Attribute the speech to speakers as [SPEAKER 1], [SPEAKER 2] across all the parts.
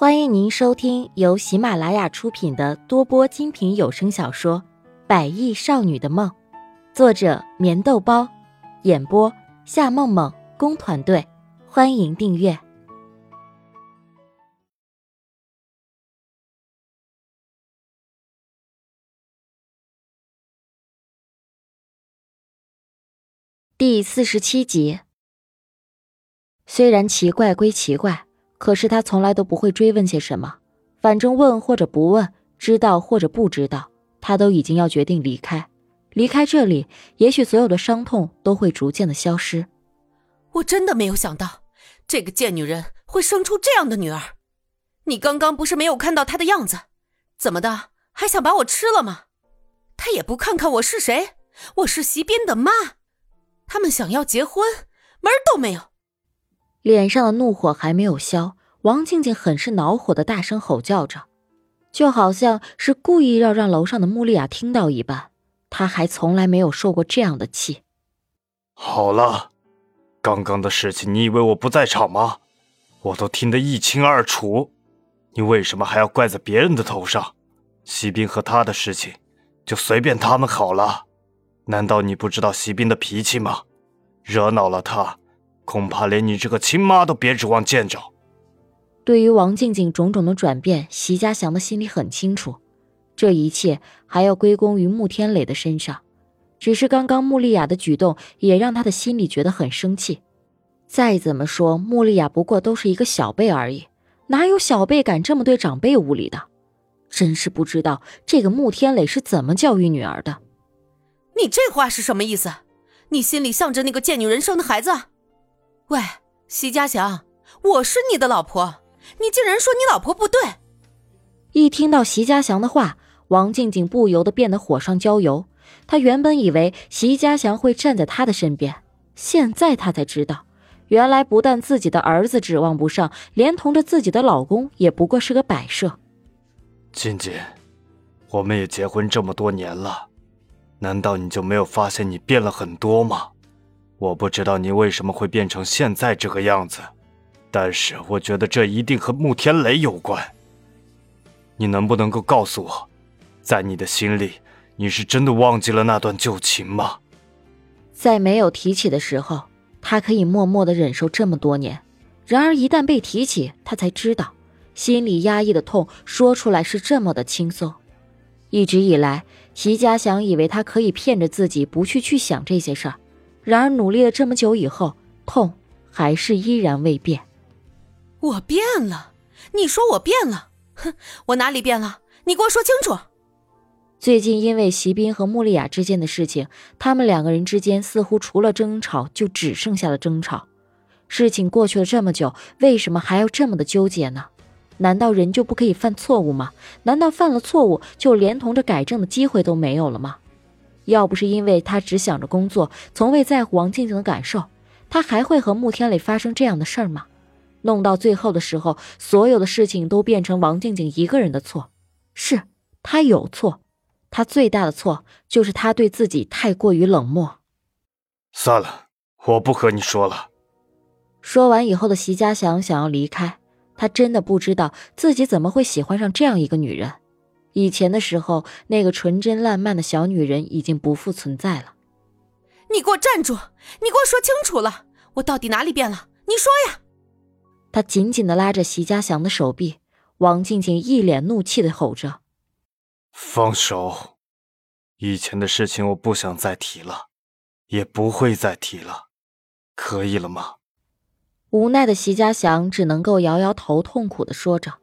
[SPEAKER 1] 欢迎您收听由喜马拉雅出品的多播精品有声小说《百亿少女的梦》，作者：棉豆包，演播：夏梦梦工团队。欢迎订阅第四十七集。虽然奇怪归奇怪。可是他从来都不会追问些什么，反正问或者不问，知道或者不知道，他都已经要决定离开。离开这里，也许所有的伤痛都会逐渐的消失。
[SPEAKER 2] 我真的没有想到，这个贱女人会生出这样的女儿。你刚刚不是没有看到她的样子，怎么的，还想把我吃了吗？她也不看看我是谁，我是席斌的妈。他们想要结婚，门儿都没有。
[SPEAKER 1] 脸上的怒火还没有消，王静静很是恼火的大声吼叫着，就好像是故意要让楼上的穆丽亚听到一般。她还从来没有受过这样的气。
[SPEAKER 3] 好了，刚刚的事情你以为我不在场吗？我都听得一清二楚，你为什么还要怪在别人的头上？席斌和他的事情，就随便他们好了。难道你不知道席斌的脾气吗？惹恼了他。恐怕连你这个亲妈都别指望见着。
[SPEAKER 1] 对于王静静种种的转变，席家祥的心里很清楚，这一切还要归功于穆天磊的身上。只是刚刚穆丽雅的举动也让他的心里觉得很生气。再怎么说，穆丽雅不过都是一个小辈而已，哪有小辈敢这么对长辈无礼的？真是不知道这个穆天磊是怎么教育女儿的。
[SPEAKER 2] 你这话是什么意思？你心里向着那个贱女人生的孩子？喂，席家祥，我是你的老婆，你竟然说你老婆不对！
[SPEAKER 1] 一听到席家祥的话，王静静不由得变得火上浇油。她原本以为席家祥会站在她的身边，现在她才知道，原来不但自己的儿子指望不上，连同着自己的老公也不过是个摆设。
[SPEAKER 3] 静静，我们也结婚这么多年了，难道你就没有发现你变了很多吗？我不知道你为什么会变成现在这个样子，但是我觉得这一定和穆天雷有关。你能不能够告诉我，在你的心里，你是真的忘记了那段旧情吗？
[SPEAKER 1] 在没有提起的时候，他可以默默的忍受这么多年；然而一旦被提起，他才知道，心里压抑的痛说出来是这么的轻松。一直以来，齐家祥以为他可以骗着自己不去去想这些事儿。然而，努力了这么久以后，痛还是依然未变。
[SPEAKER 2] 我变了？你说我变了？哼，我哪里变了？你给我说清楚。
[SPEAKER 1] 最近因为席斌和穆丽亚之间的事情，他们两个人之间似乎除了争吵，就只剩下了争吵。事情过去了这么久，为什么还要这么的纠结呢？难道人就不可以犯错误吗？难道犯了错误就连同着改正的机会都没有了吗？要不是因为他只想着工作，从未在乎王静静的感受，他还会和穆天磊发生这样的事儿吗？弄到最后的时候，所有的事情都变成王静静一个人的错。是他有错，他最大的错就是他对自己太过于冷漠。
[SPEAKER 3] 算了，我不和你说了。
[SPEAKER 1] 说完以后的席家祥想要离开，他真的不知道自己怎么会喜欢上这样一个女人。以前的时候，那个纯真烂漫的小女人已经不复存在了。
[SPEAKER 2] 你给我站住！你给我说清楚了，我到底哪里变了？你说呀！
[SPEAKER 1] 他紧紧的拉着席家祥的手臂，王静静一脸怒气的吼着：“
[SPEAKER 3] 放手！以前的事情我不想再提了，也不会再提了，可以了吗？”
[SPEAKER 1] 无奈的席家祥只能够摇摇头，痛苦的说着。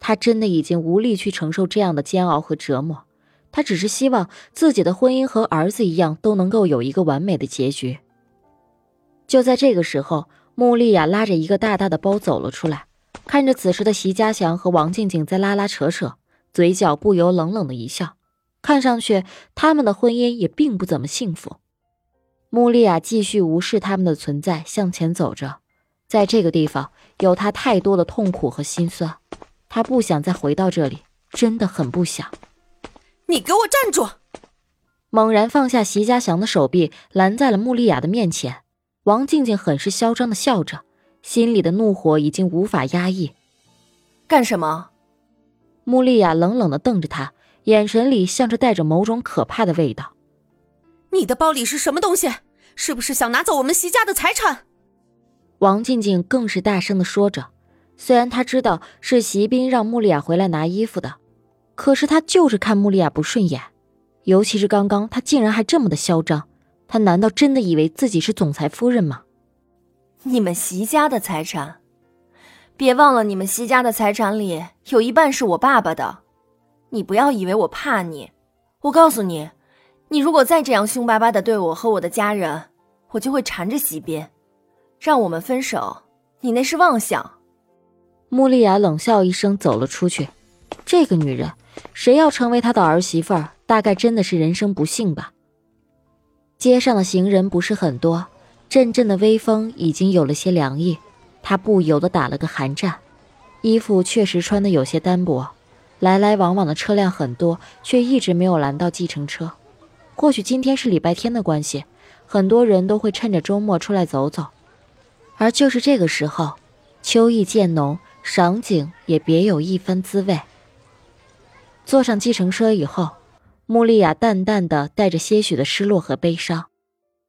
[SPEAKER 1] 他真的已经无力去承受这样的煎熬和折磨，他只是希望自己的婚姻和儿子一样都能够有一个完美的结局。就在这个时候，穆丽亚拉着一个大大的包走了出来，看着此时的席家祥和王静静在拉拉扯扯，嘴角不由冷冷的一笑，看上去他们的婚姻也并不怎么幸福。穆丽亚继续无视他们的存在，向前走着，在这个地方有他太多的痛苦和心酸。他不想再回到这里，真的很不想。
[SPEAKER 2] 你给我站住！
[SPEAKER 1] 猛然放下席家祥的手臂，拦在了穆丽亚的面前。王静静很是嚣张的笑着，心里的怒火已经无法压抑。
[SPEAKER 4] 干什么？
[SPEAKER 1] 穆丽亚冷冷的瞪着他，眼神里像是带着某种可怕的味道。
[SPEAKER 2] 你的包里是什么东西？是不是想拿走我们席家的财产？
[SPEAKER 1] 王静静更是大声的说着。虽然他知道是席斌让穆丽亚回来拿衣服的，可是他就是看穆丽亚不顺眼。尤其是刚刚，他竟然还这么的嚣张。他难道真的以为自己是总裁夫人吗？
[SPEAKER 4] 你们席家的财产，别忘了，你们席家的财产里有一半是我爸爸的。你不要以为我怕你，我告诉你，你如果再这样凶巴巴的对我和我的家人，我就会缠着席斌，让我们分手。你那是妄想。
[SPEAKER 1] 穆丽亚冷笑一声，走了出去。这个女人，谁要成为她的儿媳妇儿，大概真的是人生不幸吧。街上的行人不是很多，阵阵的微风已经有了些凉意，她不由得打了个寒战。衣服确实穿的有些单薄，来来往往的车辆很多，却一直没有拦到计程车。或许今天是礼拜天的关系，很多人都会趁着周末出来走走。而就是这个时候，秋意渐浓，赏景也别有一番滋味。坐上计程车以后。穆丽亚淡淡的带着些许的失落和悲伤，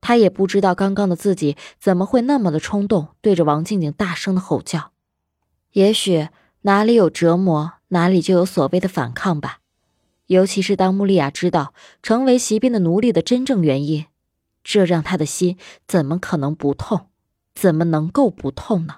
[SPEAKER 1] 她也不知道刚刚的自己怎么会那么的冲动，对着王静静大声的吼叫。也许哪里有折磨，哪里就有所谓的反抗吧。尤其是当穆丽亚知道成为席斌的奴隶的真正原因，这让她的心怎么可能不痛？怎么能够不痛呢？